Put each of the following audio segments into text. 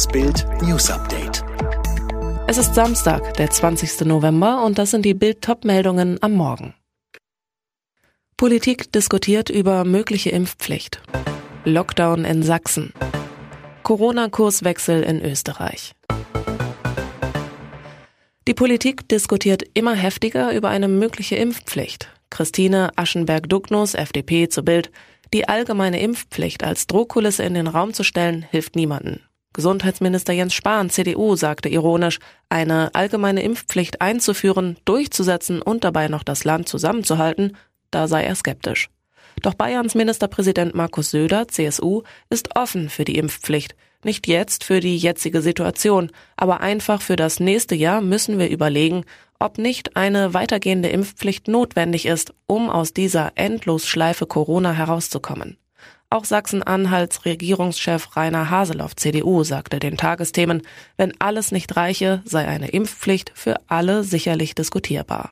Das Bild News Update. Es ist Samstag, der 20. November und das sind die Bild top meldungen am Morgen. Politik diskutiert über mögliche Impfpflicht. Lockdown in Sachsen. Corona-Kurswechsel in Österreich. Die Politik diskutiert immer heftiger über eine mögliche Impfpflicht. Christine Aschenberg-Dugnus, FDP, zu Bild. Die allgemeine Impfpflicht als Drohkulisse in den Raum zu stellen, hilft niemanden. Gesundheitsminister Jens Spahn, CDU, sagte ironisch, eine allgemeine Impfpflicht einzuführen, durchzusetzen und dabei noch das Land zusammenzuhalten, da sei er skeptisch. Doch Bayerns Ministerpräsident Markus Söder, CSU, ist offen für die Impfpflicht. Nicht jetzt für die jetzige Situation, aber einfach für das nächste Jahr müssen wir überlegen, ob nicht eine weitergehende Impfpflicht notwendig ist, um aus dieser Endlosschleife Corona herauszukommen. Auch Sachsen-Anhalts Regierungschef Rainer Haseloff, CDU, sagte den Tagesthemen, wenn alles nicht reiche, sei eine Impfpflicht für alle sicherlich diskutierbar.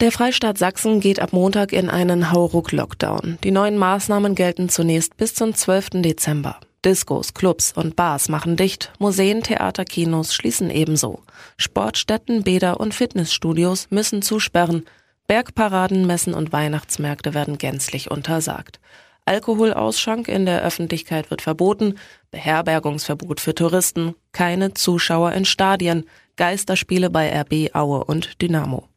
Der Freistaat Sachsen geht ab Montag in einen Hauruck-Lockdown. Die neuen Maßnahmen gelten zunächst bis zum 12. Dezember. Discos, Clubs und Bars machen dicht, Museen, Theater, Kinos schließen ebenso. Sportstätten, Bäder und Fitnessstudios müssen zusperren. Bergparaden, Messen und Weihnachtsmärkte werden gänzlich untersagt. Alkoholausschank in der Öffentlichkeit wird verboten, Beherbergungsverbot für Touristen, keine Zuschauer in Stadien, Geisterspiele bei RB, Aue und Dynamo.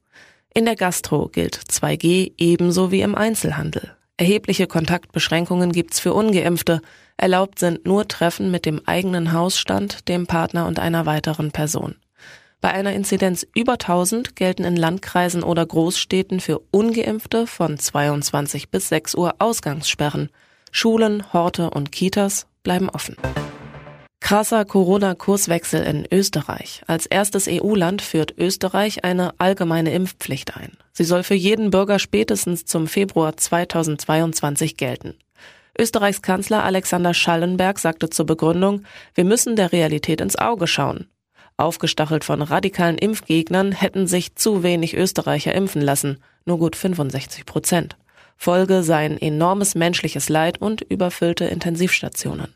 In der Gastro gilt 2G ebenso wie im Einzelhandel. Erhebliche Kontaktbeschränkungen gibt's für ungeimpfte. Erlaubt sind nur Treffen mit dem eigenen Hausstand, dem Partner und einer weiteren Person. Bei einer Inzidenz über 1000 gelten in Landkreisen oder Großstädten für ungeimpfte von 22 bis 6 Uhr Ausgangssperren. Schulen, Horte und Kitas bleiben offen. Krasser Corona-Kurswechsel in Österreich. Als erstes EU-Land führt Österreich eine allgemeine Impfpflicht ein. Sie soll für jeden Bürger spätestens zum Februar 2022 gelten. Österreichs Kanzler Alexander Schallenberg sagte zur Begründung, wir müssen der Realität ins Auge schauen. Aufgestachelt von radikalen Impfgegnern hätten sich zu wenig Österreicher impfen lassen, nur gut 65 Prozent. Folge seien enormes menschliches Leid und überfüllte Intensivstationen.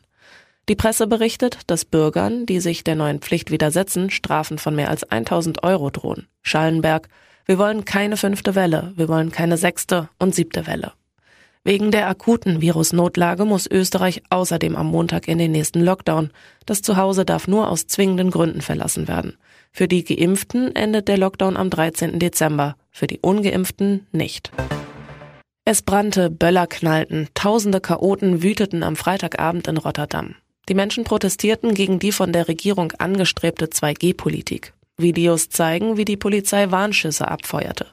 Die Presse berichtet, dass Bürgern, die sich der neuen Pflicht widersetzen, Strafen von mehr als 1000 Euro drohen. Schallenberg, wir wollen keine fünfte Welle, wir wollen keine sechste und siebte Welle. Wegen der akuten Virusnotlage muss Österreich außerdem am Montag in den nächsten Lockdown. Das Zuhause darf nur aus zwingenden Gründen verlassen werden. Für die Geimpften endet der Lockdown am 13. Dezember, für die Ungeimpften nicht. Es brannte, Böller knallten, tausende Chaoten wüteten am Freitagabend in Rotterdam. Die Menschen protestierten gegen die von der Regierung angestrebte 2G-Politik. Videos zeigen, wie die Polizei Warnschüsse abfeuerte.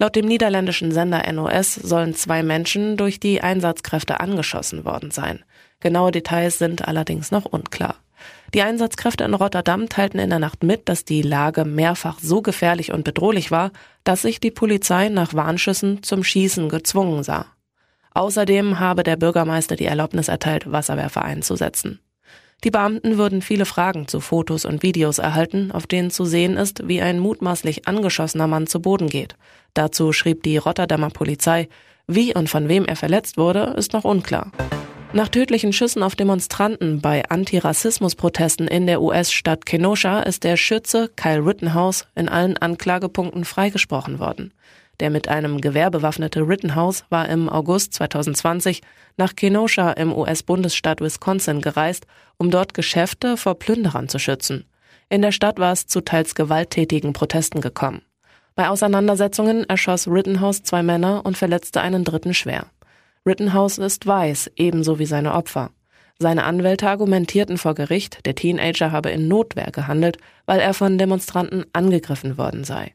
Laut dem niederländischen Sender NOS sollen zwei Menschen durch die Einsatzkräfte angeschossen worden sein. Genaue Details sind allerdings noch unklar. Die Einsatzkräfte in Rotterdam teilten in der Nacht mit, dass die Lage mehrfach so gefährlich und bedrohlich war, dass sich die Polizei nach Warnschüssen zum Schießen gezwungen sah. Außerdem habe der Bürgermeister die Erlaubnis erteilt, Wasserwerfer einzusetzen. Die Beamten würden viele Fragen zu Fotos und Videos erhalten, auf denen zu sehen ist, wie ein mutmaßlich angeschossener Mann zu Boden geht. Dazu schrieb die Rotterdamer Polizei, wie und von wem er verletzt wurde, ist noch unklar. Nach tödlichen Schüssen auf Demonstranten bei Antirassismusprotesten in der US-Stadt Kenosha ist der Schütze Kyle Rittenhouse in allen Anklagepunkten freigesprochen worden. Der mit einem Gewehr bewaffnete Rittenhouse war im August 2020 nach Kenosha im US-Bundesstaat Wisconsin gereist, um dort Geschäfte vor Plünderern zu schützen. In der Stadt war es zu teils gewalttätigen Protesten gekommen. Bei Auseinandersetzungen erschoss Rittenhouse zwei Männer und verletzte einen dritten schwer. Rittenhouse ist weiß, ebenso wie seine Opfer. Seine Anwälte argumentierten vor Gericht, der Teenager habe in Notwehr gehandelt, weil er von Demonstranten angegriffen worden sei.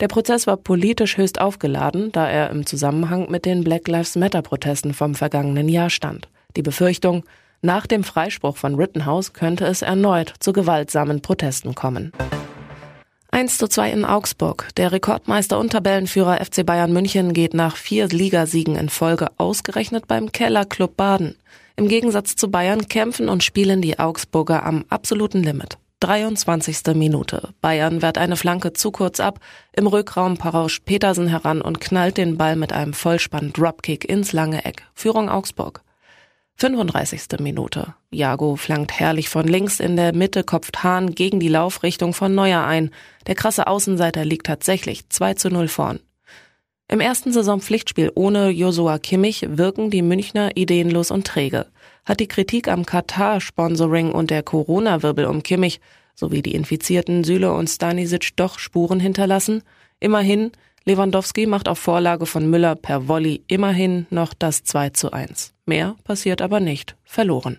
Der Prozess war politisch höchst aufgeladen, da er im Zusammenhang mit den Black Lives Matter Protesten vom vergangenen Jahr stand. Die Befürchtung, nach dem Freispruch von Rittenhouse könnte es erneut zu gewaltsamen Protesten kommen. 1 zu 2 in Augsburg. Der Rekordmeister und Tabellenführer FC Bayern München geht nach vier Ligasiegen in Folge ausgerechnet beim Kellerclub Baden. Im Gegensatz zu Bayern kämpfen und spielen die Augsburger am absoluten Limit. 23. Minute. Bayern wehrt eine Flanke zu kurz ab. Im Rückraum parauscht Petersen heran und knallt den Ball mit einem Vollspann Dropkick ins lange Eck. Führung Augsburg. 35. Minute. Jago flankt herrlich von links in der Mitte, kopft Hahn gegen die Laufrichtung von Neuer ein. Der krasse Außenseiter liegt tatsächlich 2 zu 0 vorn. Im ersten Saisonpflichtspiel ohne Josua Kimmich wirken die Münchner ideenlos und träge. Hat die Kritik am Katar-Sponsoring und der Corona-Wirbel um Kimmich sowie die infizierten Süle und Stanisic doch Spuren hinterlassen? Immerhin, Lewandowski macht auf Vorlage von Müller per Volley immerhin noch das 2 zu 1. Mehr passiert aber nicht. Verloren.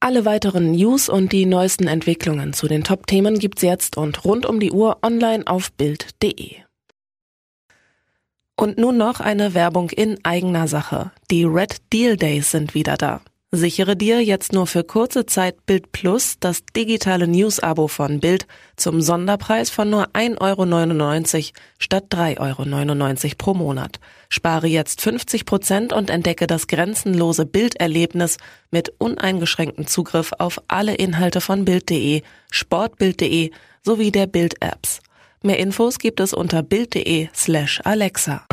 Alle weiteren News und die neuesten Entwicklungen zu den Top-Themen gibt's jetzt und rund um die Uhr online auf Bild.de. Und nun noch eine Werbung in eigener Sache. Die Red Deal Days sind wieder da. Sichere dir jetzt nur für kurze Zeit Bild Plus das digitale News-Abo von Bild zum Sonderpreis von nur 1,99 Euro statt 3,99 Euro pro Monat. Spare jetzt 50 Prozent und entdecke das grenzenlose Bilderlebnis mit uneingeschränktem Zugriff auf alle Inhalte von Bild.de, Sportbild.de sowie der Bild-Apps. Mehr Infos gibt es unter Bild.de slash Alexa.